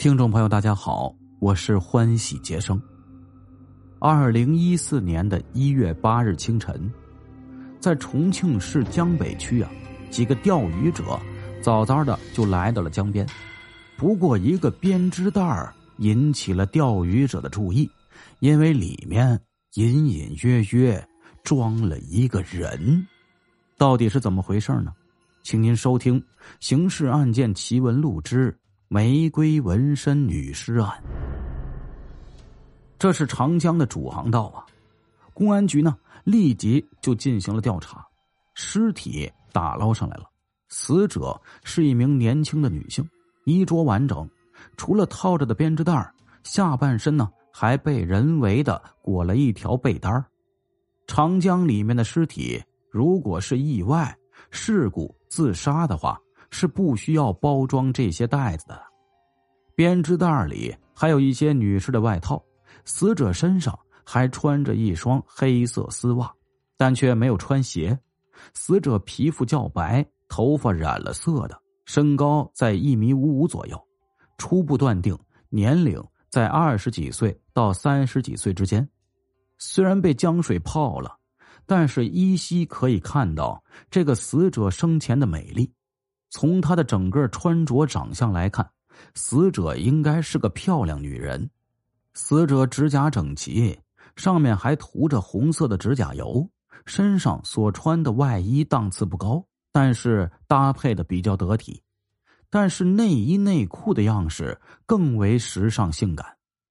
听众朋友，大家好，我是欢喜杰生。二零一四年的一月八日清晨，在重庆市江北区啊，几个钓鱼者早早的就来到了江边。不过，一个编织袋引起了钓鱼者的注意，因为里面隐隐约约装了一个人。到底是怎么回事呢？请您收听《刑事案件奇闻录之》。玫瑰纹身女尸案，这是长江的主航道啊！公安局呢立即就进行了调查，尸体打捞上来了。死者是一名年轻的女性，衣着完整，除了套着的编织袋下半身呢还被人为的裹了一条被单长江里面的尸体，如果是意外事故自杀的话。是不需要包装这些袋子的，编织袋里还有一些女士的外套，死者身上还穿着一双黑色丝袜，但却没有穿鞋。死者皮肤较白，头发染了色的，身高在一米五五左右，初步断定年龄在二十几岁到三十几岁之间。虽然被江水泡了，但是依稀可以看到这个死者生前的美丽。从她的整个穿着长相来看，死者应该是个漂亮女人。死者指甲整齐，上面还涂着红色的指甲油。身上所穿的外衣档次不高，但是搭配的比较得体。但是内衣内裤的样式更为时尚性感，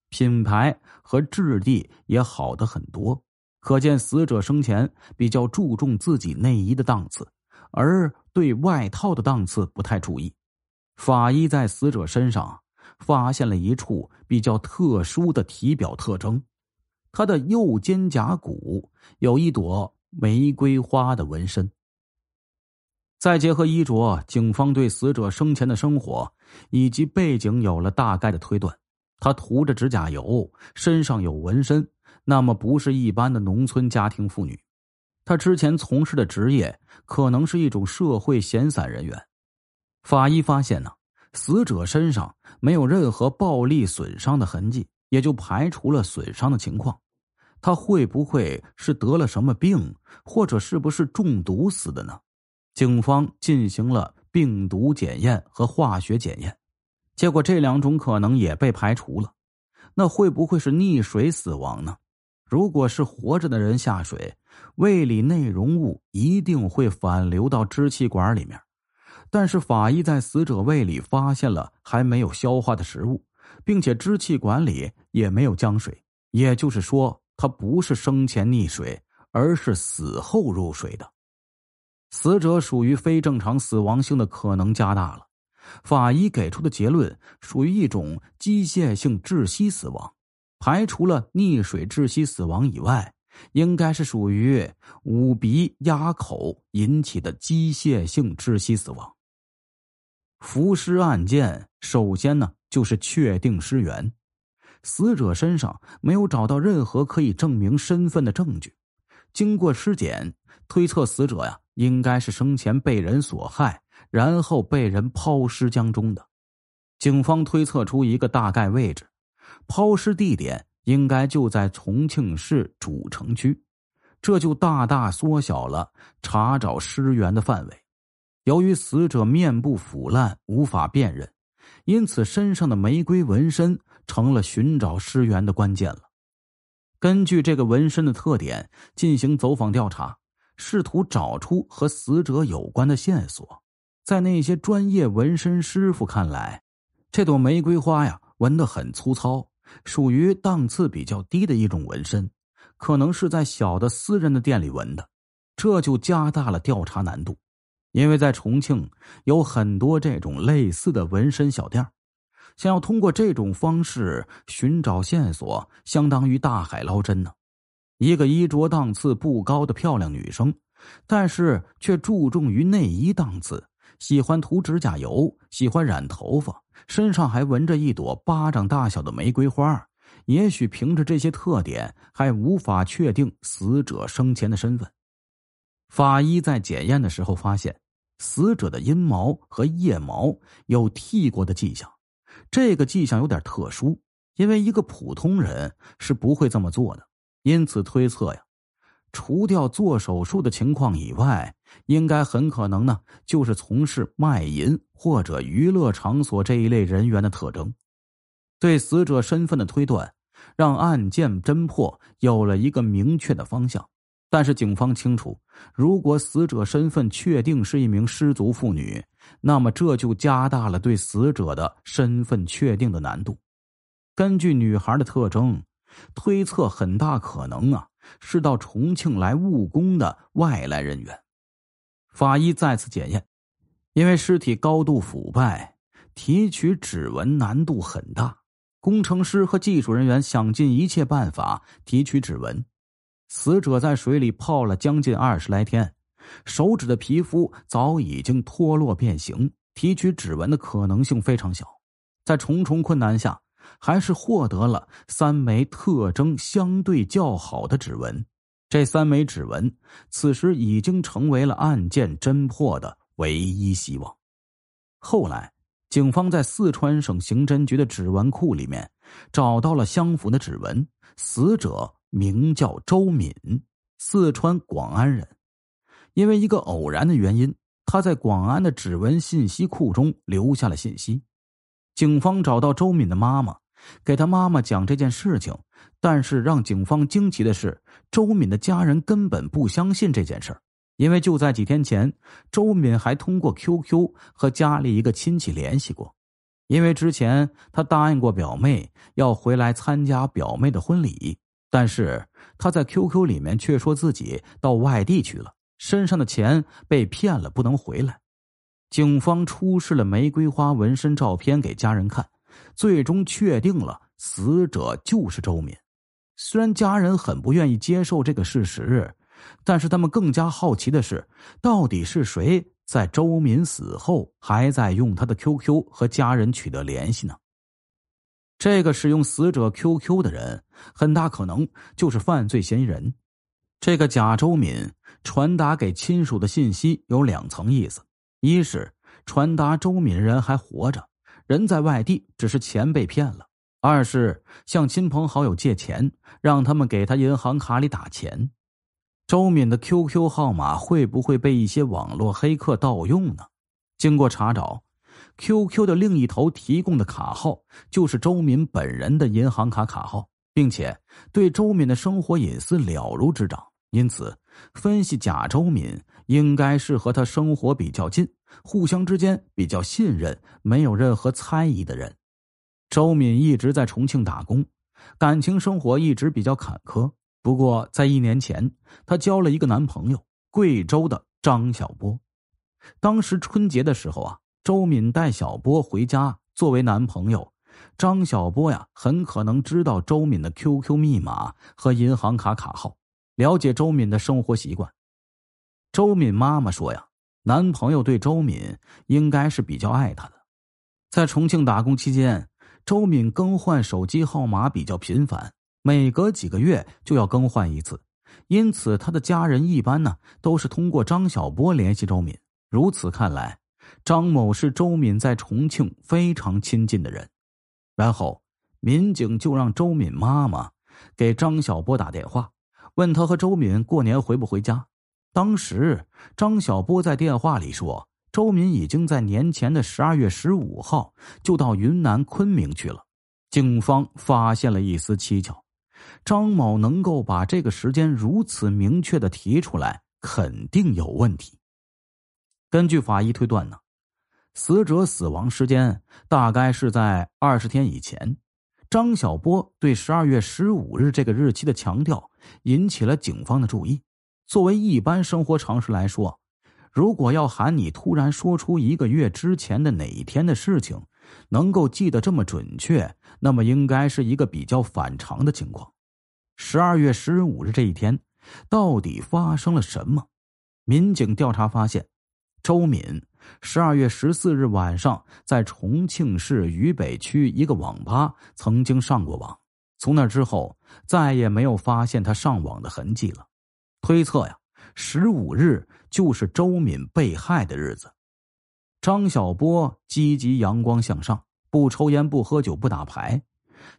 品牌和质地也好的很多。可见死者生前比较注重自己内衣的档次。而对外套的档次不太注意，法医在死者身上发现了一处比较特殊的体表特征，他的右肩胛骨有一朵玫瑰花的纹身。再结合衣着，警方对死者生前的生活以及背景有了大概的推断。他涂着指甲油，身上有纹身，那么不是一般的农村家庭妇女。他之前从事的职业可能是一种社会闲散人员。法医发现呢，死者身上没有任何暴力损伤的痕迹，也就排除了损伤的情况。他会不会是得了什么病，或者是不是中毒死的呢？警方进行了病毒检验和化学检验，结果这两种可能也被排除了。那会不会是溺水死亡呢？如果是活着的人下水，胃里内容物一定会反流到支气管里面。但是法医在死者胃里发现了还没有消化的食物，并且支气管里也没有浆水，也就是说，他不是生前溺水，而是死后入水的。死者属于非正常死亡性的可能加大了。法医给出的结论属于一种机械性窒息死亡。排除了溺水窒息死亡以外，应该是属于捂鼻压口引起的机械性窒息死亡。浮尸案件首先呢就是确定尸源，死者身上没有找到任何可以证明身份的证据。经过尸检，推测死者呀应该是生前被人所害，然后被人抛尸江中的。警方推测出一个大概位置。抛尸地点应该就在重庆市主城区，这就大大缩小了查找尸源的范围。由于死者面部腐烂无法辨认，因此身上的玫瑰纹身成了寻找尸源的关键了。根据这个纹身的特点进行走访调查，试图找出和死者有关的线索。在那些专业纹身师傅看来，这朵玫瑰花呀纹得很粗糙。属于档次比较低的一种纹身，可能是在小的私人的店里纹的，这就加大了调查难度。因为在重庆有很多这种类似的纹身小店，想要通过这种方式寻找线索，相当于大海捞针呢。一个衣着档次不高的漂亮女生，但是却注重于内衣档次，喜欢涂指甲油，喜欢染头发。身上还纹着一朵巴掌大小的玫瑰花，也许凭着这些特点，还无法确定死者生前的身份。法医在检验的时候发现，死者的阴毛和腋毛有剃过的迹象，这个迹象有点特殊，因为一个普通人是不会这么做的。因此推测呀，除掉做手术的情况以外，应该很可能呢，就是从事卖淫或者娱乐场所这一类人员的特征。对死者身份的推断，让案件侦破有了一个明确的方向。但是警方清楚，如果死者身份确定是一名失足妇女，那么这就加大了对死者的身份确定的难度。根据女孩的特征。推测很大可能啊是到重庆来务工的外来人员。法医再次检验，因为尸体高度腐败，提取指纹难度很大。工程师和技术人员想尽一切办法提取指纹。死者在水里泡了将近二十来天，手指的皮肤早已经脱落变形，提取指纹的可能性非常小。在重重困难下。还是获得了三枚特征相对较好的指纹，这三枚指纹此时已经成为了案件侦破的唯一希望。后来，警方在四川省刑侦局的指纹库里面找到了相符的指纹，死者名叫周敏，四川广安人。因为一个偶然的原因，他在广安的指纹信息库中留下了信息。警方找到周敏的妈妈，给他妈妈讲这件事情。但是让警方惊奇的是，周敏的家人根本不相信这件事因为就在几天前，周敏还通过 QQ 和家里一个亲戚联系过。因为之前他答应过表妹要回来参加表妹的婚礼，但是他在 QQ 里面却说自己到外地去了，身上的钱被骗了，不能回来。警方出示了玫瑰花纹身照片给家人看，最终确定了死者就是周敏。虽然家人很不愿意接受这个事实，但是他们更加好奇的是，到底是谁在周敏死后还在用他的 QQ 和家人取得联系呢？这个使用死者 QQ 的人，很大可能就是犯罪嫌疑人。这个假周敏传达给亲属的信息有两层意思。一是传达周敏人还活着，人在外地，只是钱被骗了；二是向亲朋好友借钱，让他们给他银行卡里打钱。周敏的 QQ 号码会不会被一些网络黑客盗用呢？经过查找，QQ 的另一头提供的卡号就是周敏本人的银行卡卡号，并且对周敏的生活隐私了如指掌，因此分析假周敏。应该是和他生活比较近，互相之间比较信任，没有任何猜疑的人。周敏一直在重庆打工，感情生活一直比较坎坷。不过在一年前，她交了一个男朋友，贵州的张小波。当时春节的时候啊，周敏带小波回家作为男朋友。张小波呀，很可能知道周敏的 QQ 密码和银行卡卡号，了解周敏的生活习惯。周敏妈妈说：“呀，男朋友对周敏应该是比较爱她的。在重庆打工期间，周敏更换手机号码比较频繁，每隔几个月就要更换一次。因此，他的家人一般呢都是通过张小波联系周敏。如此看来，张某是周敏在重庆非常亲近的人。然后，民警就让周敏妈妈给张小波打电话，问他和周敏过年回不回家。”当时，张小波在电话里说：“周敏已经在年前的十二月十五号就到云南昆明去了。”警方发现了一丝蹊跷：张某能够把这个时间如此明确的提出来，肯定有问题。根据法医推断呢，死者死亡时间大概是在二十天以前。张小波对十二月十五日这个日期的强调，引起了警方的注意。作为一般生活常识来说，如果要喊你突然说出一个月之前的哪一天的事情，能够记得这么准确，那么应该是一个比较反常的情况。十二月十五日这一天，到底发生了什么？民警调查发现，周敏十二月十四日晚上在重庆市渝北区一个网吧曾经上过网，从那之后再也没有发现他上网的痕迹了。推测呀，十五日就是周敏被害的日子。张小波积极、阳光向上，不抽烟、不喝酒、不打牌，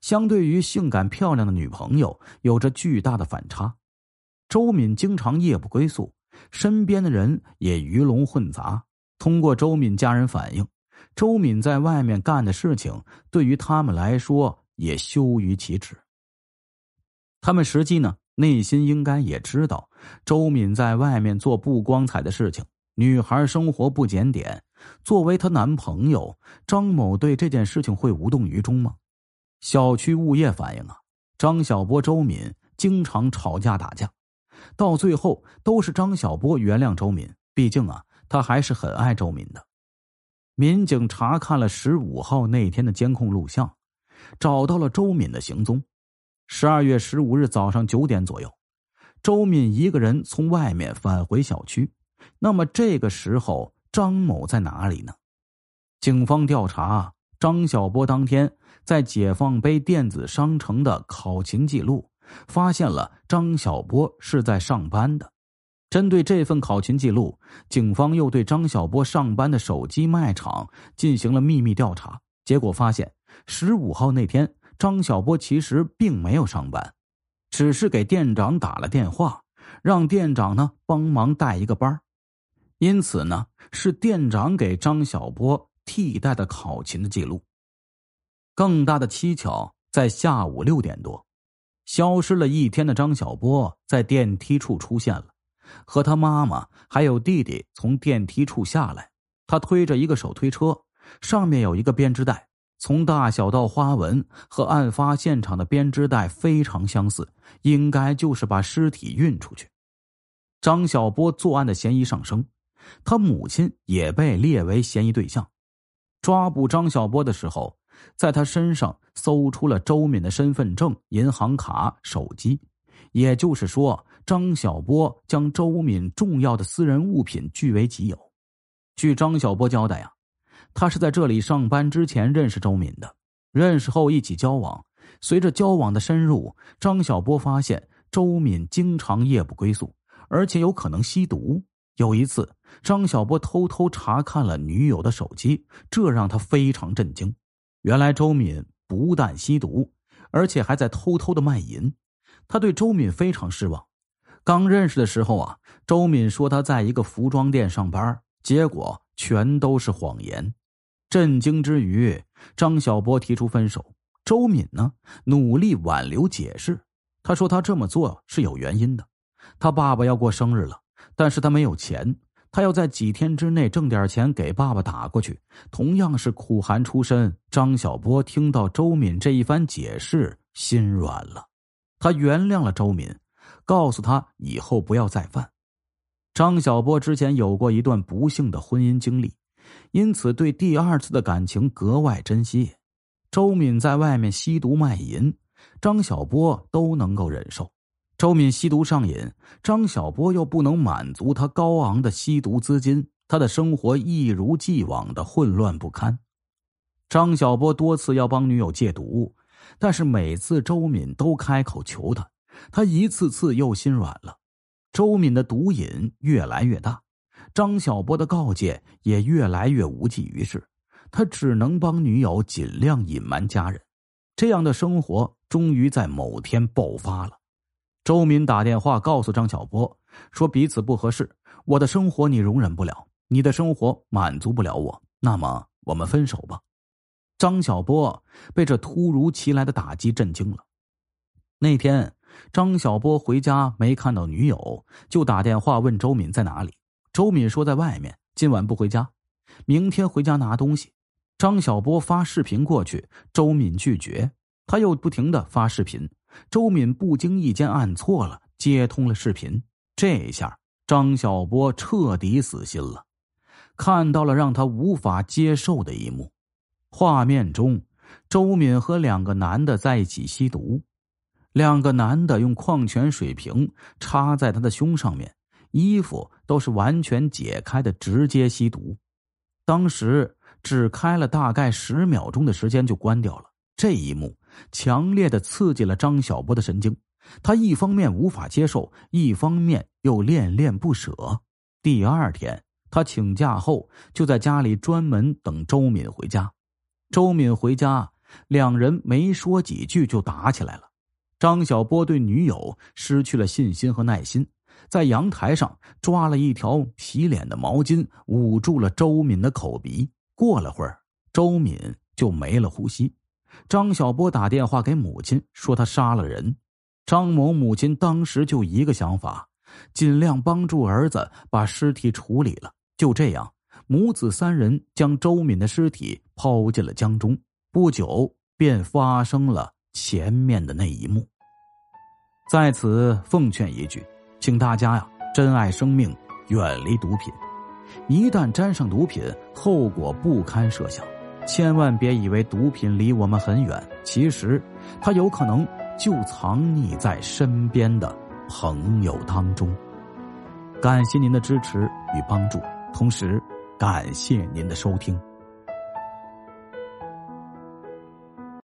相对于性感漂亮的女朋友，有着巨大的反差。周敏经常夜不归宿，身边的人也鱼龙混杂。通过周敏家人反映，周敏在外面干的事情，对于他们来说也羞于启齿。他们实际呢，内心应该也知道，周敏在外面做不光彩的事情。女孩生活不检点，作为她男朋友张某对这件事情会无动于衷吗？小区物业反映啊，张小波、周敏经常吵架打架，到最后都是张小波原谅周敏，毕竟啊，他还是很爱周敏的。民警查看了十五号那天的监控录像，找到了周敏的行踪。十二月十五日早上九点左右，周敏一个人从外面返回小区。那么这个时候，张某在哪里呢？警方调查张小波当天在解放碑电子商城的考勤记录，发现了张小波是在上班的。针对这份考勤记录，警方又对张小波上班的手机卖场进行了秘密调查。结果发现，十五号那天，张小波其实并没有上班，只是给店长打了电话，让店长呢帮忙带一个班因此呢，是店长给张小波替代的考勤的记录。更大的蹊跷在下午六点多，消失了一天的张小波在电梯处出现了，和他妈妈还有弟弟从电梯处下来。他推着一个手推车，上面有一个编织袋，从大小到花纹和案发现场的编织袋非常相似，应该就是把尸体运出去。张小波作案的嫌疑上升。他母亲也被列为嫌疑对象。抓捕张小波的时候，在他身上搜出了周敏的身份证、银行卡、手机，也就是说，张小波将周敏重要的私人物品据为己有。据张小波交代啊，他是在这里上班之前认识周敏的，认识后一起交往。随着交往的深入，张小波发现周敏经常夜不归宿，而且有可能吸毒。有一次，张小波偷偷查看了女友的手机，这让他非常震惊。原来周敏不但吸毒，而且还在偷偷的卖淫。他对周敏非常失望。刚认识的时候啊，周敏说他在一个服装店上班，结果全都是谎言。震惊之余，张小波提出分手。周敏呢，努力挽留解释。他说他这么做是有原因的，他爸爸要过生日了。但是他没有钱，他要在几天之内挣点钱给爸爸打过去。同样是苦寒出身，张小波听到周敏这一番解释，心软了，他原谅了周敏，告诉他以后不要再犯。张小波之前有过一段不幸的婚姻经历，因此对第二次的感情格外珍惜。周敏在外面吸毒卖淫，张小波都能够忍受。周敏吸毒上瘾，张小波又不能满足他高昂的吸毒资金，他的生活一如既往的混乱不堪。张小波多次要帮女友戒毒，但是每次周敏都开口求他，他一次次又心软了。周敏的毒瘾越来越大，张小波的告诫也越来越无济于事，他只能帮女友尽量隐瞒家人。这样的生活终于在某天爆发了。周敏打电话告诉张小波，说彼此不合适，我的生活你容忍不了，你的生活满足不了我，那么我们分手吧。张小波被这突如其来的打击震惊了。那天，张小波回家没看到女友，就打电话问周敏在哪里。周敏说在外面，今晚不回家，明天回家拿东西。张小波发视频过去，周敏拒绝，他又不停的发视频。周敏不经意间按错了，接通了视频。这下张小波彻底死心了，看到了让他无法接受的一幕：画面中，周敏和两个男的在一起吸毒，两个男的用矿泉水瓶插在他的胸上面，衣服都是完全解开的，直接吸毒。当时只开了大概十秒钟的时间就关掉了。这一幕。强烈的刺激了张小波的神经，他一方面无法接受，一方面又恋恋不舍。第二天，他请假后就在家里专门等周敏回家。周敏回家，两人没说几句就打起来了。张小波对女友失去了信心和耐心，在阳台上抓了一条洗脸的毛巾，捂住了周敏的口鼻。过了会儿，周敏就没了呼吸。张小波打电话给母亲，说他杀了人。张某母亲当时就一个想法，尽量帮助儿子把尸体处理了。就这样，母子三人将周敏的尸体抛进了江中。不久，便发生了前面的那一幕。在此奉劝一句，请大家呀，珍爱生命，远离毒品。一旦沾上毒品，后果不堪设想。千万别以为毒品离我们很远，其实它有可能就藏匿在身边的朋友当中。感谢您的支持与帮助，同时感谢您的收听。